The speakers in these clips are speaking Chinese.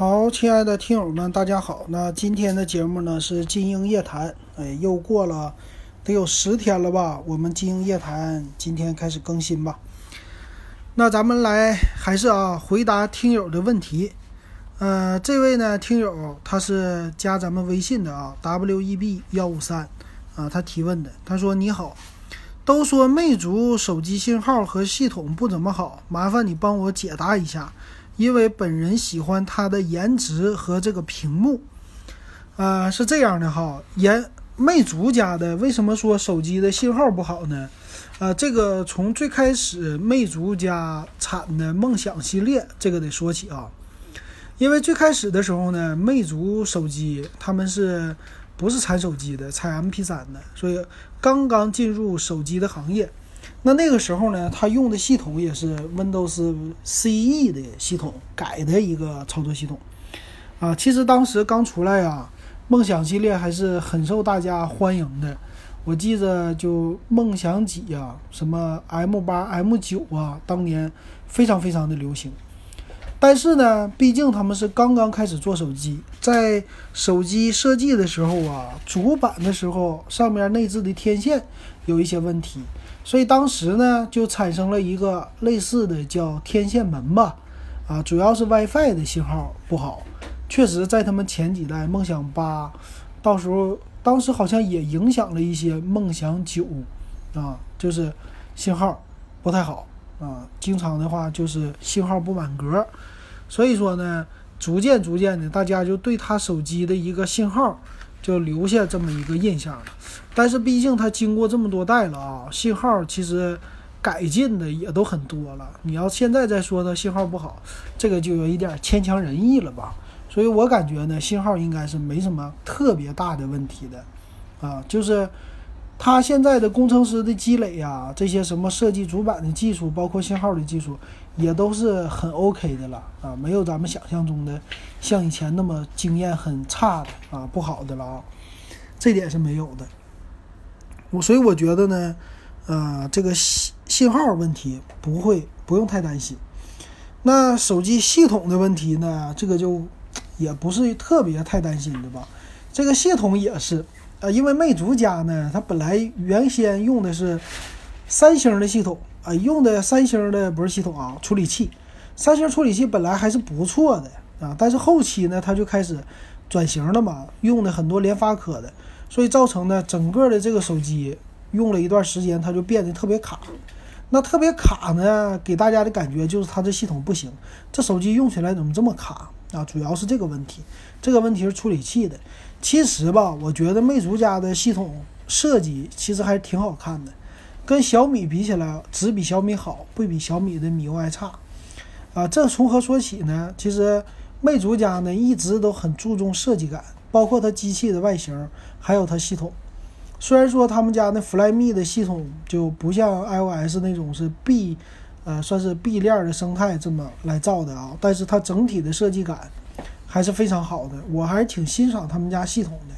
好，亲爱的听友们，大家好。那今天的节目呢是金鹰夜谈，哎，又过了得有十天了吧？我们金鹰夜谈今天开始更新吧。那咱们来还是啊回答听友的问题。呃，这位呢听友他是加咱们微信的啊，web 幺五三啊，他提问的，他说你好，都说魅族手机信号和系统不怎么好，麻烦你帮我解答一下。因为本人喜欢它的颜值和这个屏幕，呃，是这样的哈，颜魅族家的为什么说手机的信号不好呢？呃，这个从最开始魅族家产的梦想系列这个得说起啊，因为最开始的时候呢，魅族手机他们是不是产手机的，产 MP3 的，所以刚刚进入手机的行业。那那个时候呢，他用的系统也是 Windows CE 的系统改的一个操作系统，啊，其实当时刚出来啊，梦想系列还是很受大家欢迎的。我记着就梦想几呀，什么 M 八、M 九啊，当年非常非常的流行。但是呢，毕竟他们是刚刚开始做手机，在手机设计的时候啊，主板的时候上面内置的天线有一些问题。所以当时呢，就产生了一个类似的叫天线门吧，啊，主要是 WiFi 的信号不好。确实，在他们前几代梦想八，到时候当时好像也影响了一些梦想九，啊，就是信号不太好啊，经常的话就是信号不满格。所以说呢，逐渐逐渐的，大家就对他手机的一个信号。就留下这么一个印象了，但是毕竟它经过这么多代了啊，信号其实改进的也都很多了。你要现在再说它信号不好，这个就有一点牵强人意了吧？所以我感觉呢，信号应该是没什么特别大的问题的，啊，就是。它现在的工程师的积累呀，这些什么设计主板的技术，包括信号的技术，也都是很 OK 的了啊，没有咱们想象中的像以前那么经验很差的啊，不好的了啊，这点是没有的。我所以我觉得呢，呃，这个信信号问题不会不用太担心。那手机系统的问题呢，这个就也不是特别太担心的吧，这个系统也是。啊，因为魅族家呢，它本来原先用的是三星的系统啊，用的三星的不是系统啊，处理器。三星处理器本来还是不错的啊，但是后期呢，它就开始转型了嘛，用的很多联发科的，所以造成呢，整个的这个手机用了一段时间，它就变得特别卡。那特别卡呢，给大家的感觉就是它这系统不行，这手机用起来怎么这么卡啊？主要是这个问题，这个问题是处理器的。其实吧，我觉得魅族家的系统设计其实还挺好看的，跟小米比起来，只比小米好，不比小米的米 UI 差。啊，这从何说起呢？其实魅族家呢一直都很注重设计感，包括它机器的外形，还有它系统。虽然说他们家那 Flyme 的系统就不像 iOS 那种是闭，呃，算是闭链的生态这么来造的啊，但是它整体的设计感。还是非常好的，我还是挺欣赏他们家系统的，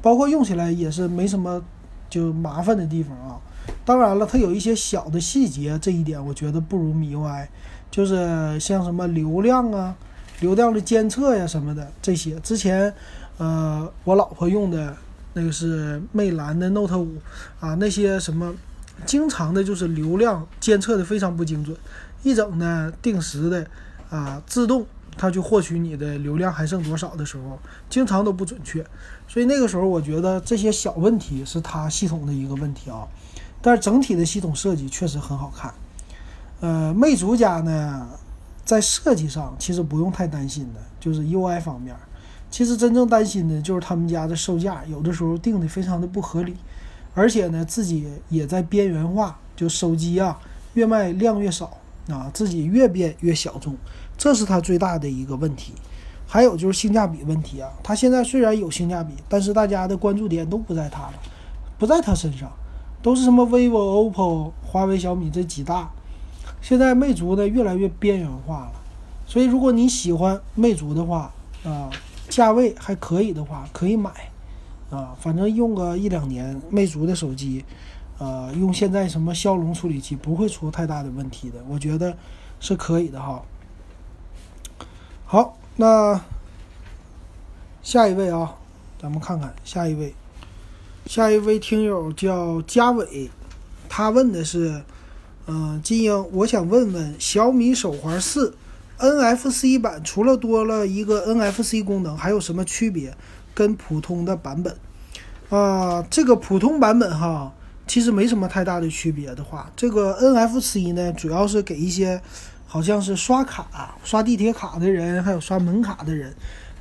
包括用起来也是没什么就麻烦的地方啊。当然了，它有一些小的细节，这一点我觉得不如米 UI，就是像什么流量啊、流量的监测呀什么的这些。之前，呃，我老婆用的那个是魅蓝的 Note 五啊，那些什么经常的就是流量监测的非常不精准，一整呢定时的啊自动。它去获取你的流量还剩多少的时候，经常都不准确，所以那个时候我觉得这些小问题是它系统的一个问题啊，但是整体的系统设计确实很好看。呃，魅族家呢，在设计上其实不用太担心的，就是 UI 方面，其实真正担心的就是他们家的售价有的时候定的非常的不合理，而且呢自己也在边缘化，就手机啊越卖量越少啊，自己越变越小众。这是它最大的一个问题，还有就是性价比问题啊。它现在虽然有性价比，但是大家的关注点都不在它了，不在它身上，都是什么 vivo、oppo、华为、小米这几大。现在魅族呢越来越边缘化了，所以如果你喜欢魅族的话啊，价位还可以的话可以买啊，反正用个一两年，魅族的手机，呃，用现在什么骁龙处理器不会出太大的问题的，我觉得是可以的哈。好，那下一位啊，咱们看看下一位，下一位听友叫嘉伟，他问的是，嗯，金英，我想问问小米手环四 NFC 版除了多了一个 NFC 功能，还有什么区别？跟普通的版本啊，这个普通版本哈，其实没什么太大的区别的话，这个 NFC 呢，主要是给一些好像是刷卡、刷地铁卡的人，还有刷门卡的人。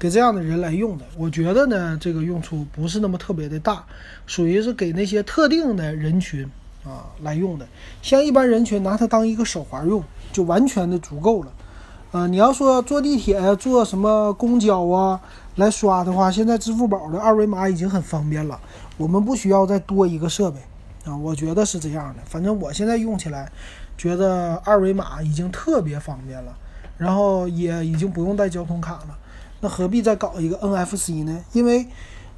给这样的人来用的，我觉得呢，这个用处不是那么特别的大，属于是给那些特定的人群啊来用的。像一般人群拿它当一个手环用，就完全的足够了。呃，你要说坐地铁、坐什么公交啊来刷的话，现在支付宝的二维码已经很方便了，我们不需要再多一个设备啊。我觉得是这样的，反正我现在用起来，觉得二维码已经特别方便了，然后也已经不用带交通卡了。那何必再搞一个 NFC 呢？因为，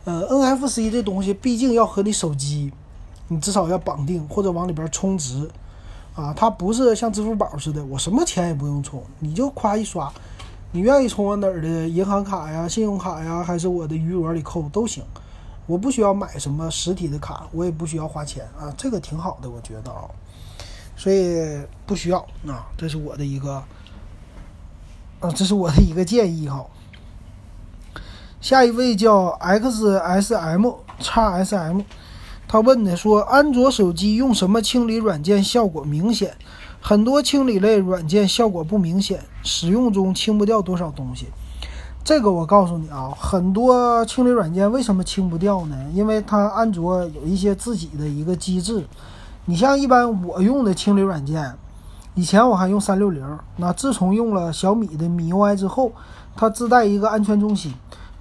呃，NFC 这东西毕竟要和你手机，你至少要绑定或者往里边充值，啊，它不是像支付宝似的，我什么钱也不用充，你就夸一刷，你愿意充我哪儿的银行卡呀、信用卡呀，还是我的余额里扣都行，我不需要买什么实体的卡，我也不需要花钱啊，这个挺好的，我觉得啊，所以不需要啊，这是我的一个，啊，这是我的一个建议哈。下一位叫 X S M 叉 S M，他问的说，安卓手机用什么清理软件效果明显？很多清理类软件效果不明显，使用中清不掉多少东西。这个我告诉你啊，很多清理软件为什么清不掉呢？因为它安卓有一些自己的一个机制。你像一般我用的清理软件，以前我还用三六零，那自从用了小米的米 UI 之后，它自带一个安全中心。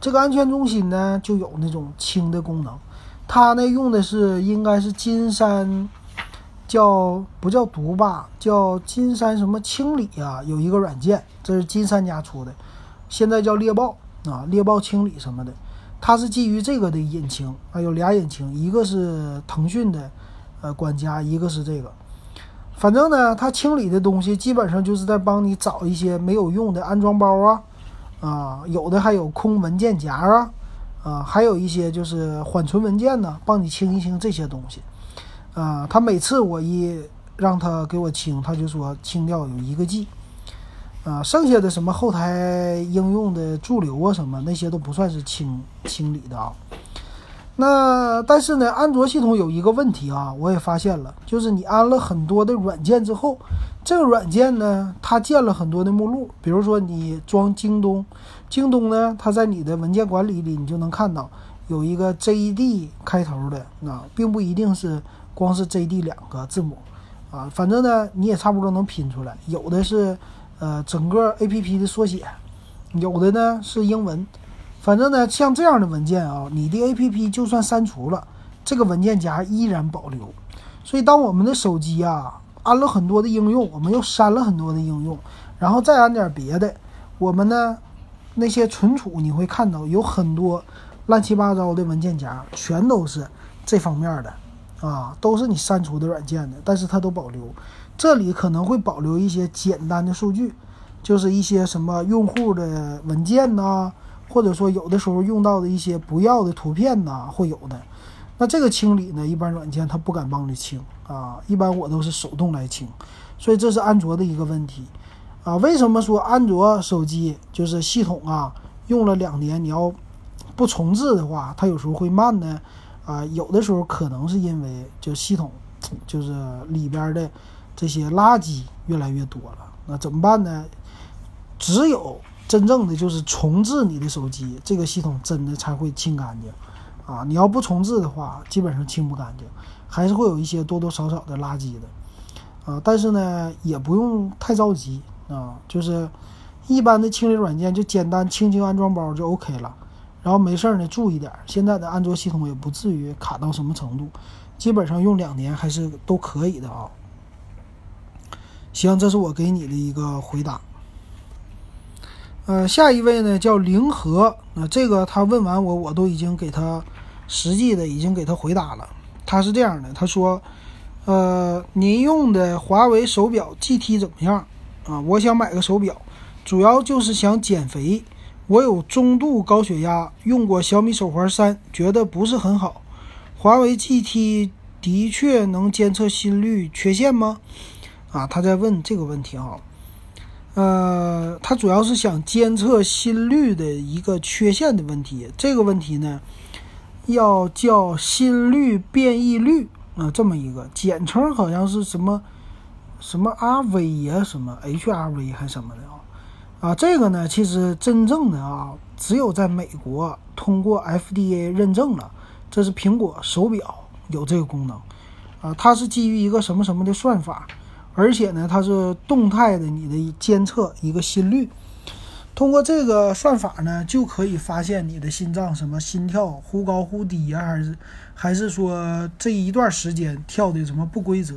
这个安全中心呢，就有那种清的功能，它呢用的是应该是金山，叫不叫毒霸，叫金山什么清理啊？有一个软件，这是金山家出的，现在叫猎豹啊，猎豹清理什么的，它是基于这个的引擎，啊有俩引擎，一个是腾讯的，呃管家，一个是这个，反正呢，它清理的东西基本上就是在帮你找一些没有用的安装包啊。啊，有的还有空文件夹啊，啊，还有一些就是缓存文件呢，帮你清一清这些东西。啊，他每次我一让他给我清，他就说清掉有一个 G。啊，剩下的什么后台应用的驻留啊什么那些都不算是清清理的啊。那但是呢，安卓系统有一个问题啊，我也发现了，就是你安了很多的软件之后，这个软件呢，它建了很多的目录，比如说你装京东，京东呢，它在你的文件管理里，你就能看到有一个 JD 开头的，啊，并不一定是光是 JD 两个字母，啊，反正呢，你也差不多能拼出来，有的是呃整个 APP 的缩写，有的呢是英文。反正呢，像这样的文件啊，你的 APP 就算删除了，这个文件夹依然保留。所以，当我们的手机啊安了很多的应用，我们又删了很多的应用，然后再安点别的，我们呢那些存储你会看到有很多乱七八糟的文件夹，全都是这方面的啊，都是你删除的软件的，但是它都保留。这里可能会保留一些简单的数据，就是一些什么用户的文件呐。或者说有的时候用到的一些不要的图片呐，会有的。那这个清理呢，一般软件它不敢帮你清啊，一般我都是手动来清。所以这是安卓的一个问题啊。为什么说安卓手机就是系统啊，用了两年你要不重置的话，它有时候会慢呢？啊，有的时候可能是因为就系统就是里边的这些垃圾越来越多了。那怎么办呢？只有。真正的就是重置你的手机，这个系统真的才会清干净，啊，你要不重置的话，基本上清不干净，还是会有一些多多少少的垃圾的，啊，但是呢，也不用太着急啊，就是一般的清理软件就简单清清安装包就 OK 了，然后没事儿呢注意点，现在的安卓系统也不至于卡到什么程度，基本上用两年还是都可以的啊。行，这是我给你的一个回答。呃，下一位呢叫凌和，那这个他问完我，我都已经给他实际的已经给他回答了。他是这样的，他说，呃，您用的华为手表 GT 怎么样？啊，我想买个手表，主要就是想减肥，我有中度高血压，用过小米手环三，觉得不是很好。华为 GT 的确能监测心率缺陷吗？啊，他在问这个问题哈。呃，他主要是想监测心率的一个缺陷的问题。这个问题呢，要叫心率变异率啊，这么一个简称，好像是什么什么 RV 呀，什么 HRV 还什么的。啊，这个呢，其实真正的啊，只有在美国通过 FDA 认证了，这是苹果手表有这个功能，啊，它是基于一个什么什么的算法，而且呢，它是动态的你的监测一个心率，通过这个算法呢，就可以发现你的心脏什么心跳忽高忽低呀，还是还是说这一段时间跳的什么不规则，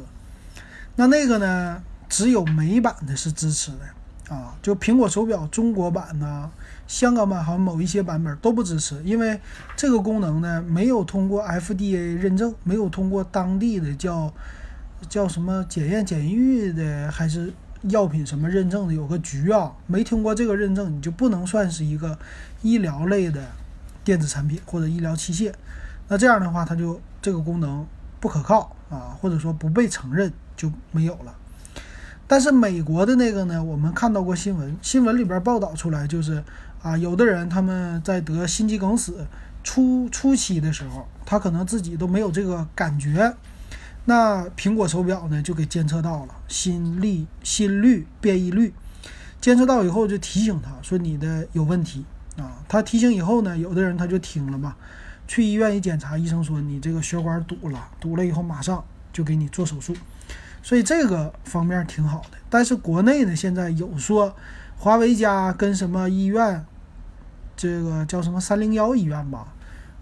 那那个呢，只有美版的是支持的。啊，就苹果手表中国版呢，香港版好像某一些版本都不支持，因为这个功能呢没有通过 FDA 认证，没有通过当地的叫叫什么检验检疫的还是药品什么认证的有个局啊，没通过这个认证，你就不能算是一个医疗类的电子产品或者医疗器械。那这样的话，它就这个功能不可靠啊，或者说不被承认就没有了。但是美国的那个呢，我们看到过新闻，新闻里边报道出来就是，啊，有的人他们在得心肌梗死初初期的时候，他可能自己都没有这个感觉，那苹果手表呢就给监测到了心率心率变异率，监测到以后就提醒他说你的有问题啊，他提醒以后呢，有的人他就听了嘛，去医院一检查，医生说你这个血管堵了，堵了以后马上就给你做手术。所以这个方面挺好的，但是国内呢，现在有说华为家跟什么医院，这个叫什么三零幺医院吧，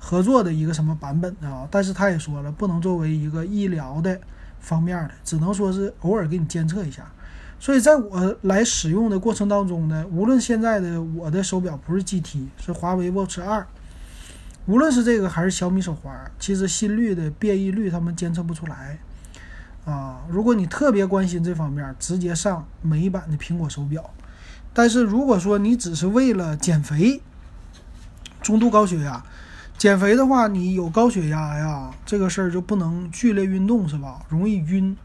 合作的一个什么版本啊？但是他也说了，不能作为一个医疗的方面的，只能说是偶尔给你监测一下。所以在我来使用的过程当中呢，无论现在的我的手表不是 GT，是华为 Watch 二，无论是这个还是小米手环，其实心率的变异率他们监测不出来。啊，如果你特别关心这方面，直接上美版的苹果手表。但是如果说你只是为了减肥，中度高血压，减肥的话，你有高血压呀，这个事儿就不能剧烈运动，是吧？容易晕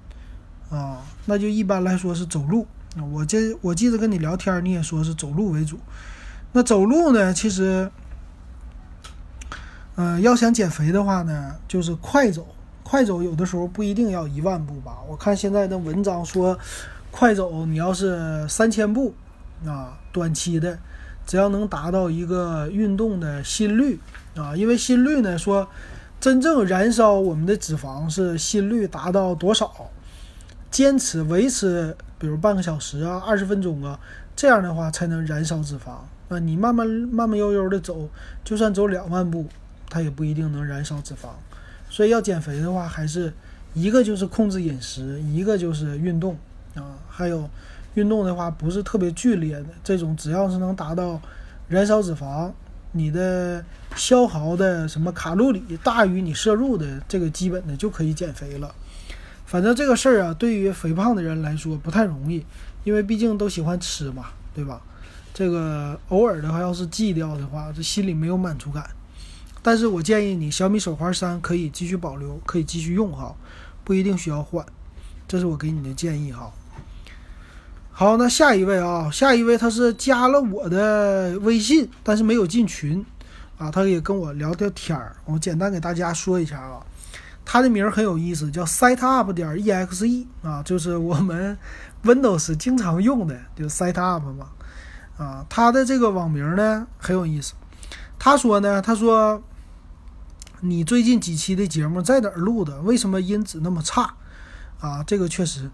啊，那就一般来说是走路。我这我记得跟你聊天，你也说是走路为主。那走路呢，其实，嗯，要想减肥的话呢，就是快走。快走有的时候不一定要一万步吧？我看现在的文章说，快走你要是三千步，啊，短期的，只要能达到一个运动的心率，啊，因为心率呢说，真正燃烧我们的脂肪是心率达到多少，坚持维持，比如半个小时啊，二十分钟啊，这样的话才能燃烧脂肪。那你慢慢慢慢悠悠的走，就算走两万步，它也不一定能燃烧脂肪。所以要减肥的话，还是一个就是控制饮食，一个就是运动啊。还有运动的话，不是特别剧烈的这种，只要是能达到燃烧脂肪，你的消耗的什么卡路里大于你摄入的这个基本的就可以减肥了。反正这个事儿啊，对于肥胖的人来说不太容易，因为毕竟都喜欢吃嘛，对吧？这个偶尔的话，要是忌掉的话，这心里没有满足感。但是我建议你小米手环三可以继续保留，可以继续用哈，不一定需要换，这是我给你的建议哈。好，那下一位啊，下一位他是加了我的微信，但是没有进群啊，他也跟我聊聊天儿，我简单给大家说一下啊，他的名儿很有意思，叫 setup 点 exe 啊，就是我们 Windows 经常用的，就 setup 嘛啊，他的这个网名呢很有意思，他说呢，他说。你最近几期的节目在哪儿录的？为什么音质那么差？啊，这个确实，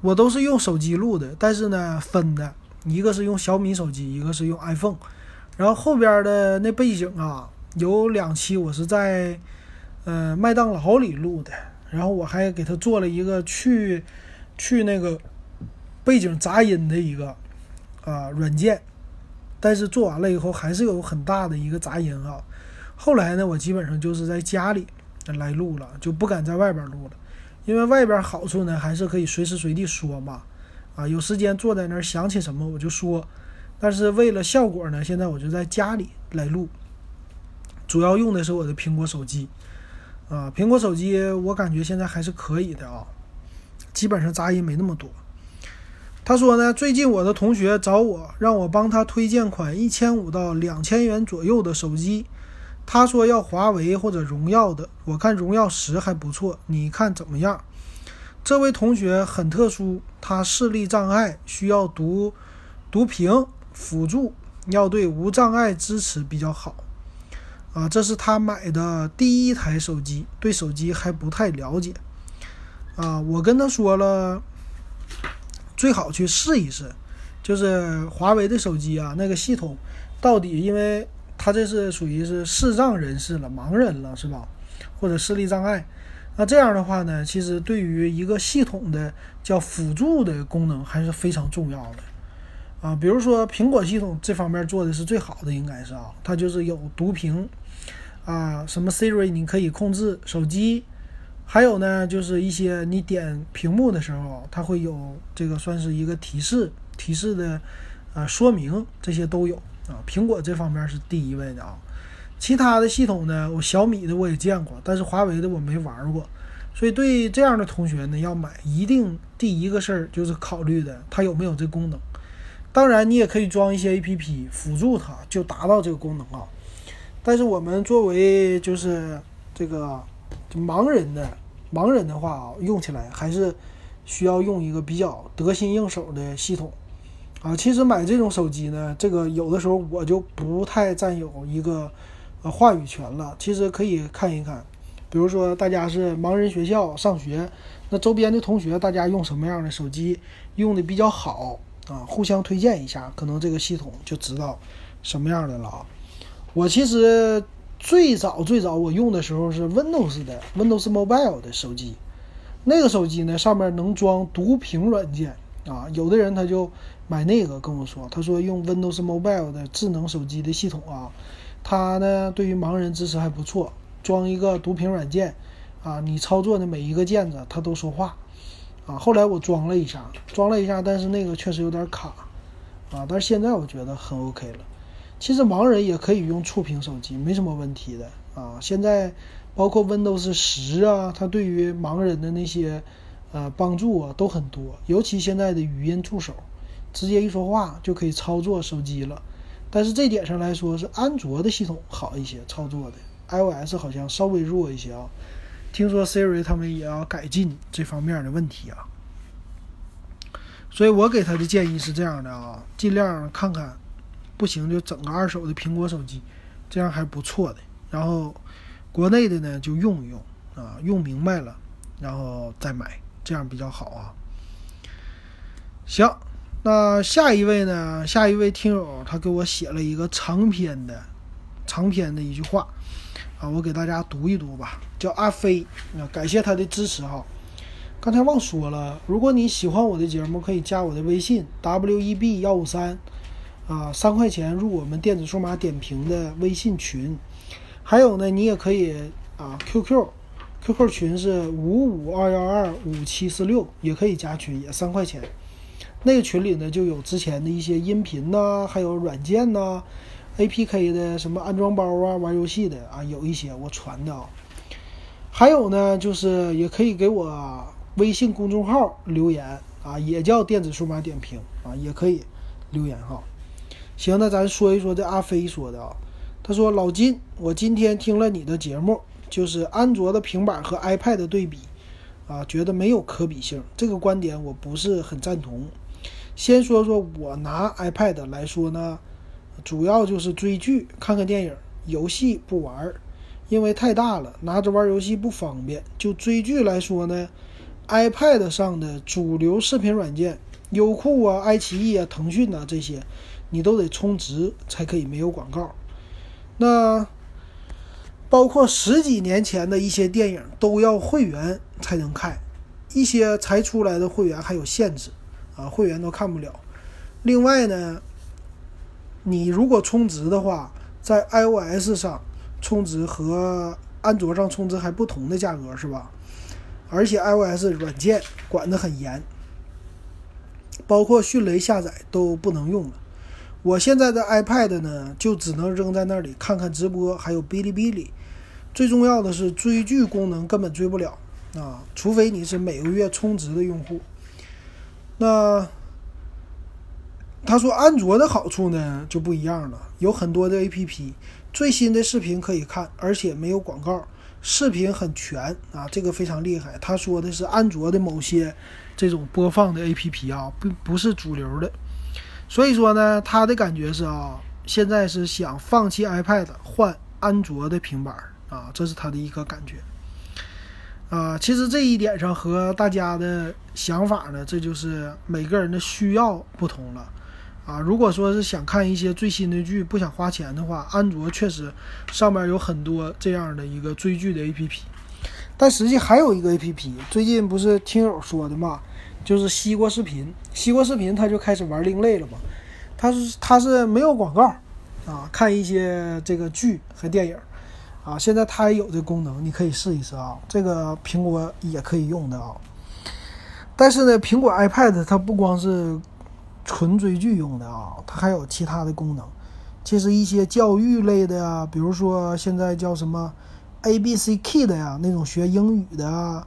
我都是用手机录的，但是呢，分的，一个是用小米手机，一个是用 iPhone，然后后边的那背景啊，有两期我是在呃麦当劳里录的，然后我还给他做了一个去去那个背景杂音的一个啊软件，但是做完了以后还是有很大的一个杂音啊。后来呢，我基本上就是在家里来录了，就不敢在外边录了，因为外边好处呢，还是可以随时随地说嘛，啊，有时间坐在那儿想起什么我就说，但是为了效果呢，现在我就在家里来录，主要用的是我的苹果手机。啊，苹果手机我感觉现在还是可以的啊，基本上杂音没那么多。他说呢，最近我的同学找我，让我帮他推荐款一千五到两千元左右的手机。他说要华为或者荣耀的，我看荣耀十还不错，你看怎么样？这位同学很特殊，他视力障碍，需要读读屏辅助，要对无障碍支持比较好。啊，这是他买的第一台手机，对手机还不太了解。啊，我跟他说了，最好去试一试，就是华为的手机啊，那个系统到底，因为他这是属于是视障人士了，盲人了，是吧？或者视力障碍，那这样的话呢，其实对于一个系统的叫辅助的功能还是非常重要的。啊，比如说苹果系统这方面做的是最好的，应该是啊，它就是有读屏。啊，什么 Siri 你可以控制手机，还有呢，就是一些你点屏幕的时候，它会有这个算是一个提示提示的啊说明，这些都有啊。苹果这方面是第一位的啊，其他的系统呢，我小米的我也见过，但是华为的我没玩过，所以对这样的同学呢，要买一定第一个事儿就是考虑的它有没有这功能。当然，你也可以装一些 APP 辅助它，就达到这个功能啊。但是我们作为就是这个盲人的盲人的话啊，用起来还是需要用一个比较得心应手的系统啊。其实买这种手机呢，这个有的时候我就不太占有一个呃话语权了。其实可以看一看，比如说大家是盲人学校上学，那周边的同学大家用什么样的手机用的比较好啊？互相推荐一下，可能这个系统就知道什么样的了啊。我其实最早最早我用的时候是 Windows 的 Windows Mobile 的手机，那个手机呢上面能装读屏软件啊，有的人他就买那个跟我说，他说用 Windows Mobile 的智能手机的系统啊，它呢对于盲人支持还不错，装一个读屏软件啊，你操作的每一个键子它都说话啊。后来我装了一下，装了一下，但是那个确实有点卡啊，但是现在我觉得很 OK 了。其实盲人也可以用触屏手机，没什么问题的啊。现在包括 Windows 十啊，它对于盲人的那些呃帮助啊都很多。尤其现在的语音助手，直接一说话就可以操作手机了。但是这点上来说，是安卓的系统好一些操作的，iOS 好像稍微弱一些啊。听说 Siri 他们也要改进这方面的问题啊。所以我给他的建议是这样的啊，尽量看看。不行就整个二手的苹果手机，这样还不错的。然后国内的呢就用一用啊，用明白了，然后再买，这样比较好啊。行，那下一位呢？下一位听友他给我写了一个长篇的长篇的一句话啊，我给大家读一读吧。叫阿飞啊，感谢他的支持哈。刚才忘说了，如果你喜欢我的节目，可以加我的微信 w e b 幺五三。啊，三块钱入我们电子数码点评的微信群，还有呢，你也可以啊，QQ，QQ 群是五五二幺二五七四六，也可以加群，也三块钱。那个群里呢，就有之前的一些音频呐，还有软件呐，APK 的什么安装包啊，玩游戏的啊，有一些我传的啊。还有呢，就是也可以给我微信公众号留言啊，也叫电子数码点评啊，也可以留言哈。行，那咱说一说这阿飞说的啊。他说：“老金，我今天听了你的节目，就是安卓的平板和 iPad 的对比，啊，觉得没有可比性。这个观点我不是很赞同。先说说我拿 iPad 来说呢，主要就是追剧、看看电影，游戏不玩，因为太大了，拿着玩游戏不方便。就追剧来说呢，iPad 上的主流视频软件，优酷啊、爱奇艺啊、腾讯啊这些。”你都得充值才可以没有广告，那包括十几年前的一些电影都要会员才能看，一些才出来的会员还有限制，会员都看不了。另外呢，你如果充值的话，在 iOS 上充值和安卓上充值还不同的价格是吧？而且 iOS 软件管得很严，包括迅雷下载都不能用了。我现在的 iPad 呢，就只能扔在那里看看直播，还有哔哩哔哩。最重要的是追剧功能根本追不了啊，除非你是每个月充值的用户。那他说安卓的好处呢就不一样了，有很多的 APP，最新的视频可以看，而且没有广告，视频很全啊，这个非常厉害。他说的是安卓的某些这种播放的 APP 啊，不不是主流的。所以说呢，他的感觉是啊，现在是想放弃 iPad 换安卓的平板啊，这是他的一个感觉。啊，其实这一点上和大家的想法呢，这就是每个人的需要不同了。啊，如果说是想看一些最新的剧，不想花钱的话，安卓确实上面有很多这样的一个追剧的 APP。但实际还有一个 APP，最近不是听友说的嘛？就是西瓜视频，西瓜视频它就开始玩另类了嘛，它是它是没有广告啊，看一些这个剧和电影啊，现在它也有这功能，你可以试一试啊，这个苹果也可以用的啊。但是呢，苹果 iPad 它不光是纯追剧用的啊，它还有其他的功能，其实一些教育类的啊，比如说现在叫什么 A B C K 的呀，那种学英语的啊，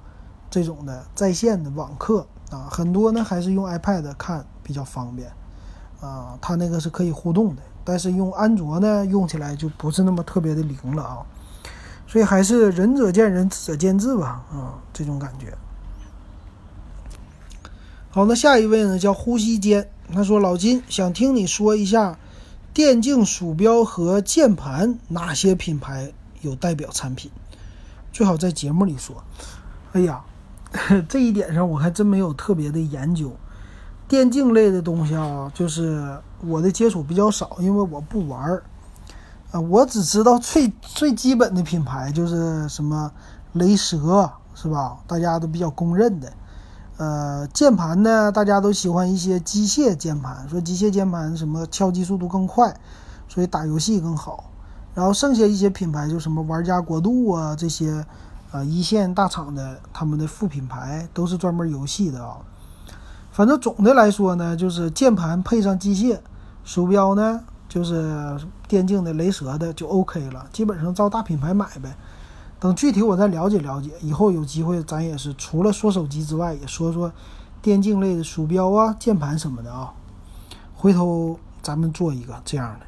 这种的在线的网课。啊，很多呢还是用 iPad 看比较方便，啊，它那个是可以互动的，但是用安卓呢用起来就不是那么特别的灵了啊，所以还是仁者见仁，智者见智吧，啊，这种感觉。好，那下一位呢叫呼吸间，他说老金想听你说一下电竞鼠标和键盘哪些品牌有代表产品，最好在节目里说。哎呀。这一点上我还真没有特别的研究，电竞类的东西啊，就是我的接触比较少，因为我不玩儿啊。我只知道最最基本的品牌就是什么雷蛇，是吧？大家都比较公认的。呃，键盘呢，大家都喜欢一些机械键盘，说机械键盘什么敲击速度更快，所以打游戏更好。然后剩下一些品牌就什么玩家国度啊这些。啊，一线大厂的他们的副品牌都是专门游戏的啊。反正总的来说呢，就是键盘配上机械，鼠标呢就是电竞的雷蛇的就 OK 了。基本上照大品牌买呗。等具体我再了解了解，以后有机会咱也是除了说手机之外，也说说电竞类的鼠标啊、键盘什么的啊。回头咱们做一个这样的。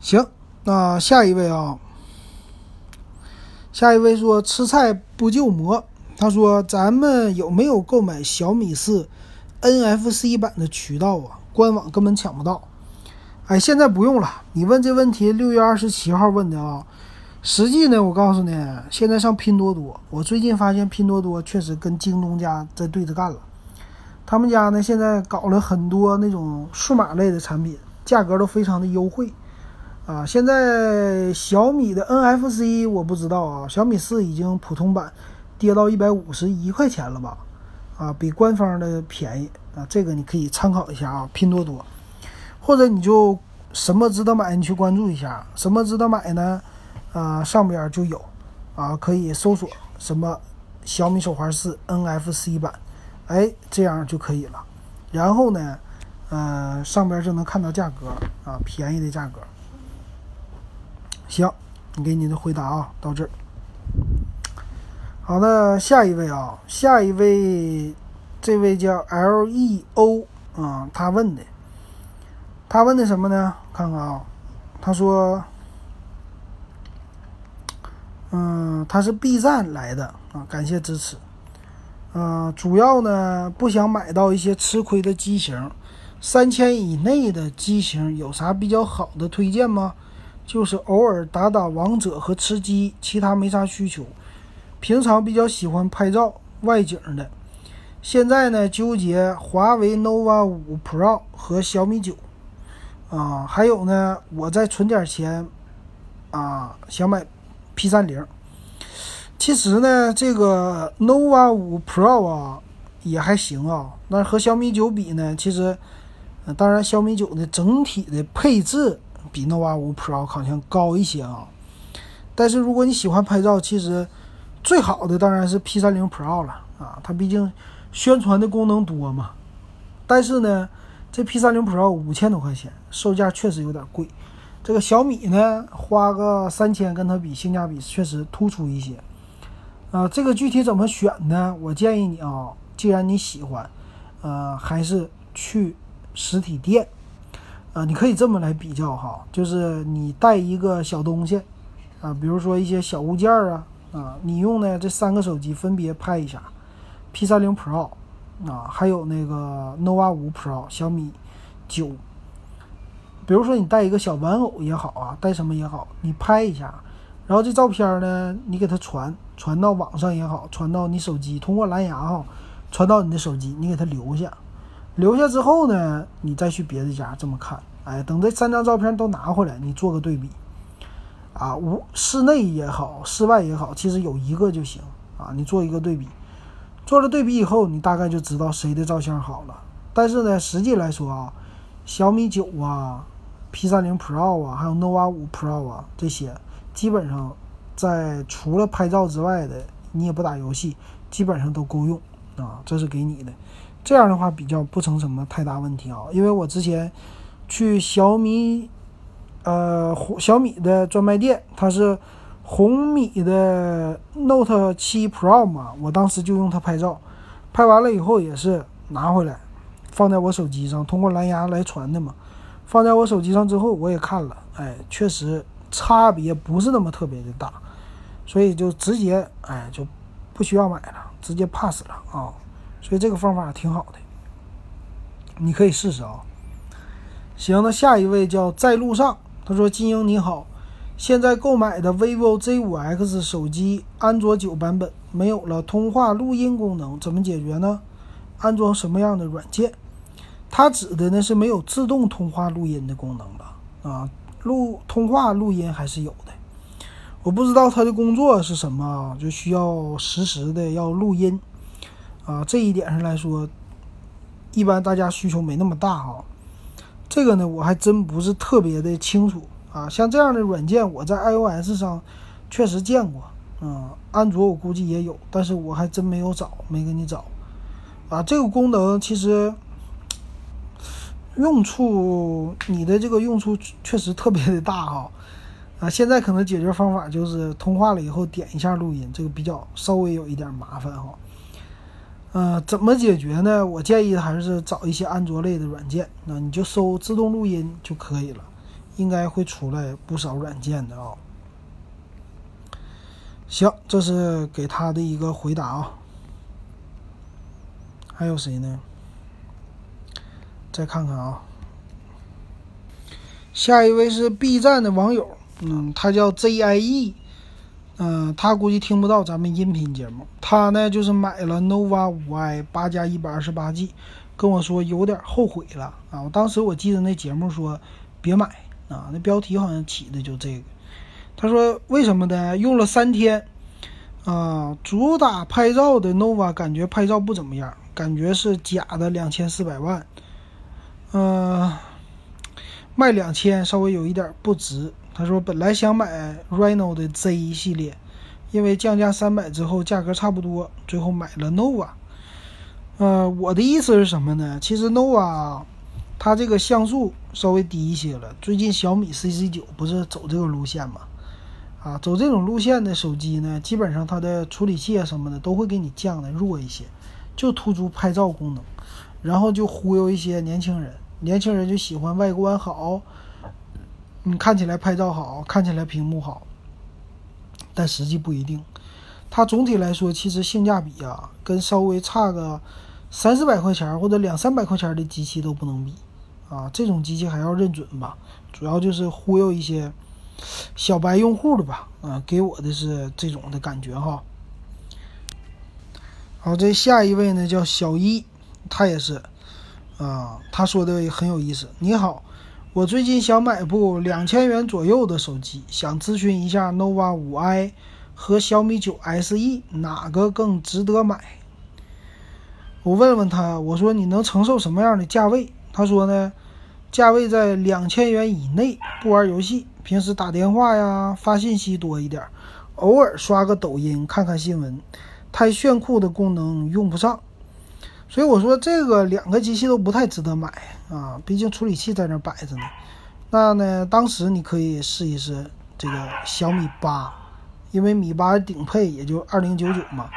行，那下一位啊。下一位说吃菜不就馍，他说咱们有没有购买小米四 NFC 版的渠道啊？官网根本抢不到。哎，现在不用了。你问这问题，六月二十七号问的啊。实际呢，我告诉你，现在上拼多多，我最近发现拼多多确实跟京东家在对着干了。他们家呢现在搞了很多那种数码类的产品，价格都非常的优惠。啊，现在小米的 NFC 我不知道啊，小米四已经普通版跌到一百五十一块钱了吧？啊，比官方的便宜啊，这个你可以参考一下啊，拼多多，或者你就什么值得买，你去关注一下，什么值得买呢？啊，上边就有啊，可以搜索什么小米手环四 NFC 版，哎，这样就可以了。然后呢，呃，上边就能看到价格啊，便宜的价格。行，你给你的回答啊，到这儿。好的，下一位啊，下一位，这位叫 L E O 啊，他问的，他问的什么呢？看看啊，他说，嗯，他是 B 站来的啊，感谢支持。嗯，主要呢不想买到一些吃亏的机型，三千以内的机型有啥比较好的推荐吗？就是偶尔打打王者和吃鸡，其他没啥需求。平常比较喜欢拍照外景的。现在呢，纠结华为 nova 五 Pro 和小米九。啊，还有呢，我再存点钱，啊，想买 P 三零。其实呢，这个 nova 五 Pro 啊也还行啊，那和小米九比呢，其实，当然小米九的整体的配置。比 nova 五 Pro 好像高一些啊，但是如果你喜欢拍照，其实最好的当然是 P 三零 Pro 了啊，它毕竟宣传的功能多嘛。但是呢，这 P 三零 Pro 五千多块钱，售价确实有点贵。这个小米呢，花个三千，跟它比性价比确实突出一些。啊，这个具体怎么选呢？我建议你啊，既然你喜欢，呃，还是去实体店。啊，你可以这么来比较哈，就是你带一个小东西，啊，比如说一些小物件儿啊，啊，你用的这三个手机分别拍一下，P 三零 Pro，啊，还有那个 nova 五 Pro，小米九。比如说你带一个小玩偶也好啊，带什么也好，你拍一下，然后这照片呢，你给它传传到网上也好，传到你手机，通过蓝牙哈，传到你的手机，你给它留下。留下之后呢，你再去别的家这么看，哎，等这三张照片都拿回来，你做个对比，啊，无室内也好，室外也好，其实有一个就行啊，你做一个对比，做了对比以后，你大概就知道谁的照相好了。但是呢，实际来说啊，小米九啊，P 三零 Pro 啊，还有 nova 五 Pro 啊，这些基本上在除了拍照之外的，你也不打游戏，基本上都够用啊，这是给你的。这样的话比较不成什么太大问题啊，因为我之前去小米，呃，小米的专卖店，它是红米的 Note 7 Pro 嘛，我当时就用它拍照，拍完了以后也是拿回来，放在我手机上，通过蓝牙来传的嘛，放在我手机上之后，我也看了，哎，确实差别不是那么特别的大，所以就直接哎就不需要买了，直接 pass 了啊。所以这个方法挺好的，你可以试试啊。行，那下一位叫在路上，他说：“金英你好，现在购买的 vivo Z5X 手机安卓九版本没有了通话录音功能，怎么解决呢？安装什么样的软件？”他指的呢是没有自动通话录音的功能了？啊，录通话录音还是有的，我不知道他的工作是什么，就需要实时的要录音。啊，这一点上来说，一般大家需求没那么大哈。这个呢，我还真不是特别的清楚啊。像这样的软件，我在 iOS 上确实见过，嗯，安卓我估计也有，但是我还真没有找，没给你找。啊，这个功能其实用处，你的这个用处确实特别的大哈。啊，现在可能解决方法就是通话了以后点一下录音，这个比较稍微有一点麻烦哈。呃，怎么解决呢？我建议还是找一些安卓类的软件，那你就搜自动录音就可以了，应该会出来不少软件的啊。行，这是给他的一个回答啊。还有谁呢？再看看啊，下一位是 B 站的网友，嗯，他叫 ZIE。嗯，他估计听不到咱们音频节目。他呢，就是买了 nova 5i 八加一百二十八 G，跟我说有点后悔了啊。我当时我记得那节目说别买啊，那标题好像起的就这个。他说为什么呢？用了三天啊，主打拍照的 nova 感觉拍照不怎么样，感觉是假的两千四百万，嗯，卖两千稍微有一点不值。他说：“本来想买 Reno 的 Z 系列，因为降价三百之后价格差不多，最后买了 Nova。呃，我的意思是什么呢？其实 Nova 它这个像素稍微低一些了。最近小米 CC 九不是走这个路线吗？啊，走这种路线的手机呢，基本上它的处理器啊什么的都会给你降的弱一些，就突出拍照功能，然后就忽悠一些年轻人。年轻人就喜欢外观好。”你看起来拍照好看起来屏幕好，但实际不一定。它总体来说，其实性价比啊，跟稍微差个三四百块钱或者两三百块钱的机器都不能比啊。这种机器还要认准吧，主要就是忽悠一些小白用户的吧。啊，给我的是这种的感觉哈。好，这下一位呢叫小一，他也是啊，他说的也很有意思。你好。我最近想买部两千元左右的手机，想咨询一下 nova 5i 和小米九 SE 哪个更值得买？我问问他，我说你能承受什么样的价位？他说呢，价位在两千元以内，不玩游戏，平时打电话呀、发信息多一点，偶尔刷个抖音、看看新闻，太炫酷的功能用不上。所以我说这个两个机器都不太值得买啊，毕竟处理器在那摆着呢。那呢，当时你可以试一试这个小米八，因为米八顶配也就二零九九嘛。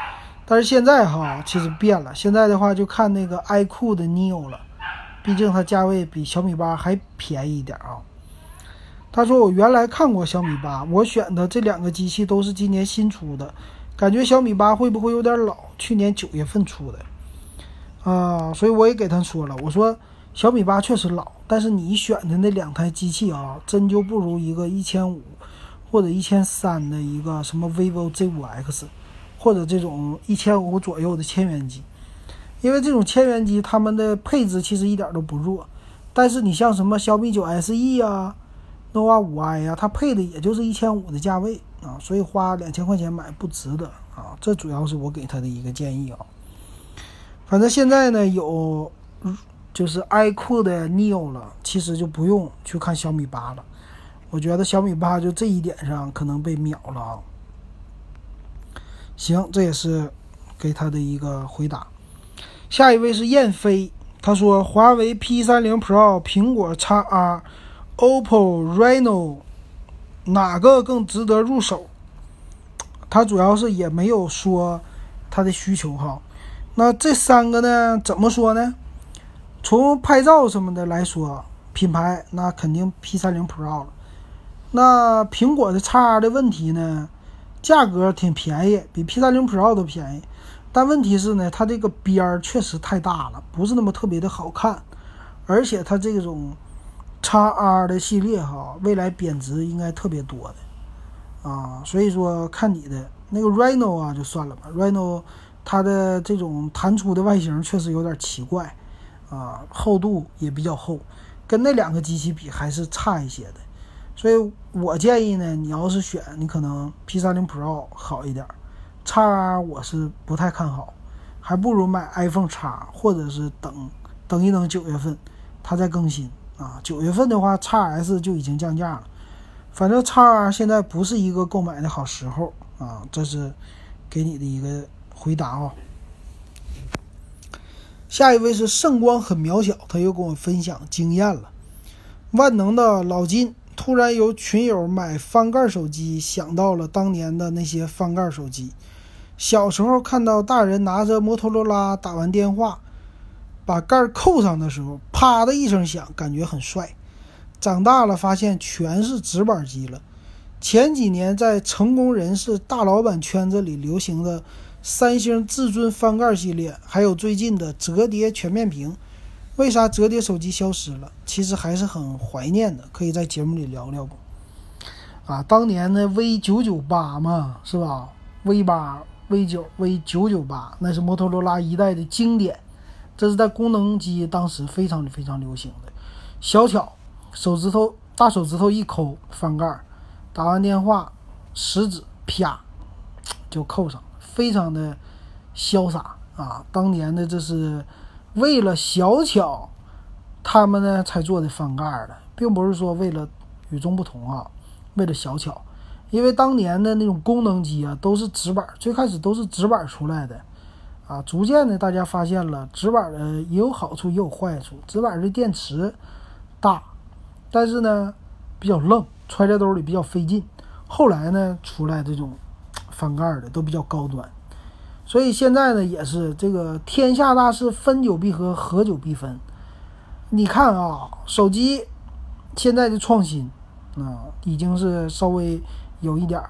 但是现在哈，其实变了，现在的话就看那个 iQOO 的 Neo 了，毕竟它价位比小米八还便宜一点啊。他说我原来看过小米八，我选的这两个机器都是今年新出的。感觉小米八会不会有点老？去年九月份出的，啊，所以我也给他说了，我说小米八确实老，但是你选的那两台机器啊，真就不如一个一千五或者一千三的一个什么 vivo Z5X，或者这种一千五左右的千元机，因为这种千元机它们的配置其实一点都不弱，但是你像什么小米九 SE 啊、nova 五 i 呀，它配的也就是一千五的价位。啊，所以花两千块钱买不值得啊，这主要是我给他的一个建议啊。反正现在呢有就是 iQOO 的 Neo 了，其实就不用去看小米八了。我觉得小米八就这一点上可能被秒了啊。行，这也是给他的一个回答。下一位是燕飞，他说华为 P 三零 Pro、苹果 x R、OPPO Reno。哪个更值得入手？他主要是也没有说他的需求哈。那这三个呢？怎么说呢？从拍照什么的来说，品牌那肯定 P30 Pro 了。那苹果的 x R 的问题呢？价格挺便宜，比 P30 Pro 都便宜。但问题是呢，它这个边儿确实太大了，不是那么特别的好看，而且它这种。x R 的系列哈，未来贬值应该特别多的啊，所以说看你的那个 Reno 啊，就算了吧。Reno 它的这种弹出的外形确实有点奇怪啊，厚度也比较厚，跟那两个机器比还是差一些的。所以我建议呢，你要是选，你可能 P30 Pro 好一点，x R 我是不太看好，还不如买 iPhone X，或者是等等一等九月份它再更新。啊，九月份的话，x S 就已经降价了。反正 x R 现在不是一个购买的好时候啊，这是给你的一个回答啊。下一位是圣光很渺小，他又跟我分享经验了。万能的老金突然有群友买翻盖手机，想到了当年的那些翻盖手机。小时候看到大人拿着摩托罗拉打完电话。把盖扣上的时候，啪的一声响，感觉很帅。长大了发现全是直板机了。前几年在成功人士、大老板圈子里流行的三星至尊翻盖系列，还有最近的折叠全面屏，为啥折叠手机消失了？其实还是很怀念的，可以在节目里聊聊不？啊，当年的 V 九九八嘛，是吧？V 八、V 九、V 九九八，那是摩托罗拉一代的经典。这是在功能机当时非常非常流行的，小巧，手指头大手指头一抠翻盖，打完电话，食指啪就扣上，非常的潇洒啊！当年的这是为了小巧，他们呢才做的翻盖的，并不是说为了与众不同啊，为了小巧，因为当年的那种功能机啊都是直板，最开始都是直板出来的。啊，逐渐的，大家发现了直板的也有好处，也有坏处。直板的电池大，但是呢比较愣，揣在兜里比较费劲。后来呢出来这种翻盖的都比较高端，所以现在呢也是这个天下大事，分久必合，合久必分。你看啊，手机现在的创新啊，已经是稍微有一点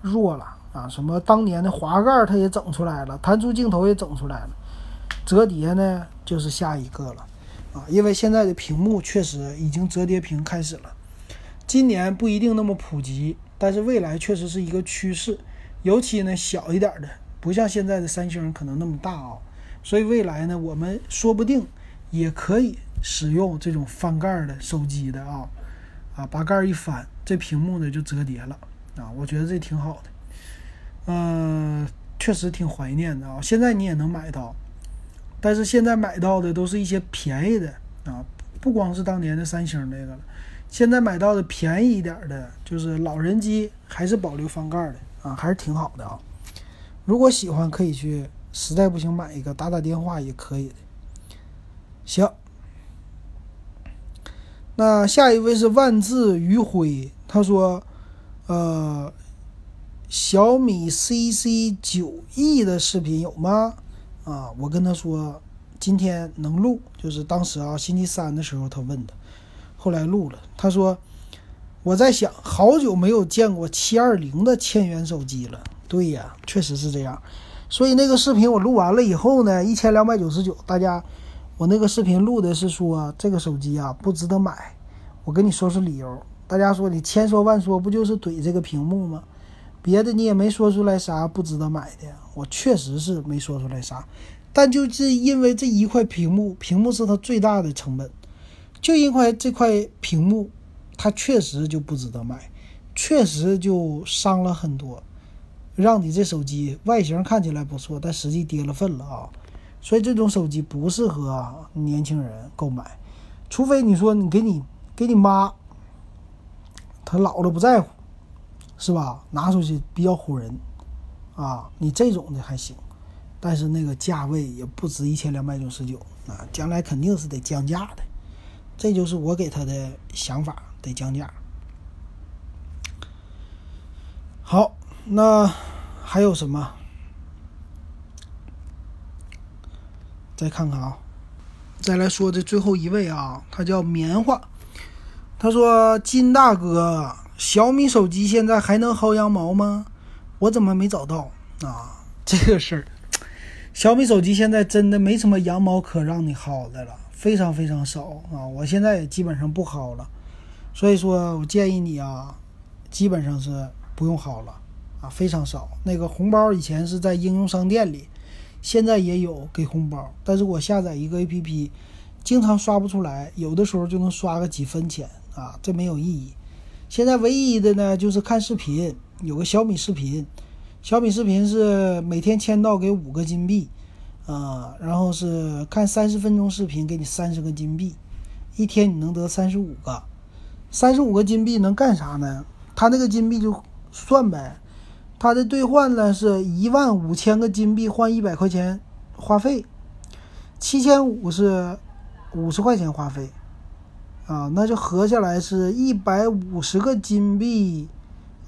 弱了。啊，什么当年的滑盖它也整出来了，弹出镜头也整出来了，折叠呢就是下一个了，啊，因为现在的屏幕确实已经折叠屏开始了，今年不一定那么普及，但是未来确实是一个趋势，尤其呢小一点的，不像现在的三星可能那么大啊，所以未来呢我们说不定也可以使用这种翻盖的手机的啊，啊把盖一翻，这屏幕呢就折叠了，啊，我觉得这挺好的。嗯，确实挺怀念的啊！现在你也能买到，但是现在买到的都是一些便宜的啊，不光是当年的三星那个了，现在买到的便宜一点的，就是老人机还是保留翻盖的啊，还是挺好的啊。如果喜欢，可以去，实在不行买一个打打电话也可以的。行。那下一位是万字余晖，他说，呃，小米 CC 九 E 的视频有吗？啊，我跟他说今天能录，就是当时啊星期三的时候他问的，后来录了。他说我在想，好久没有见过七二零的千元手机了。对呀，确实是这样。所以那个视频我录完了以后呢，一千两百九十九，大家。我那个视频录的是说这个手机啊不值得买，我跟你说说理由。大家说你千说万说不就是怼这个屏幕吗？别的你也没说出来啥不值得买的，我确实是没说出来啥。但就是因为这一块屏幕，屏幕是它最大的成本，就因为这块屏幕，它确实就不值得买，确实就伤了很多，让你这手机外形看起来不错，但实际跌了份了啊。所以这种手机不适合年轻人购买，除非你说你给你给你妈，他老了不在乎，是吧？拿出去比较唬人，啊，你这种的还行，但是那个价位也不值一千两百九十九啊，将来肯定是得降价的，这就是我给他的想法，得降价。好，那还有什么？再看看啊，再来说这最后一位啊，他叫棉花。他说：“金大哥，小米手机现在还能薅羊毛吗？我怎么没找到啊？这个事儿，小米手机现在真的没什么羊毛可让你薅的了，非常非常少啊！我现在也基本上不薅了，所以说我建议你啊，基本上是不用薅了啊，非常少。那个红包以前是在应用商店里。”现在也有给红包，但是我下载一个 APP，经常刷不出来，有的时候就能刷个几分钱啊，这没有意义。现在唯一的呢就是看视频，有个小米视频，小米视频是每天签到给五个金币，啊，然后是看三十分钟视频给你三十个金币，一天你能得三十五个，三十五个金币能干啥呢？他那个金币就算呗。它的兑换呢是一万五千个金币换一百块钱话费，七千五是五十块钱话费，啊，那就合下来是一百五十个金币，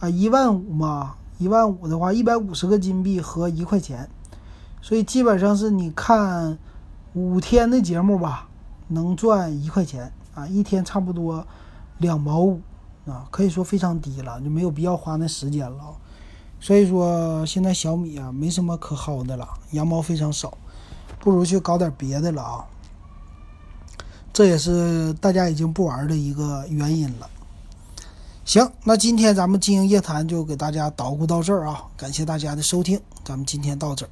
啊，一万五嘛，一万五的话，一百五十个金币合一块钱，所以基本上是你看五天的节目吧，能赚一块钱啊，一天差不多两毛五啊，可以说非常低了，就没有必要花那时间了。所以说，现在小米啊，没什么可薅的了，羊毛非常少，不如去搞点别的了啊。这也是大家已经不玩的一个原因了。行，那今天咱们经营夜谈就给大家捣鼓到这儿啊，感谢大家的收听，咱们今天到这儿。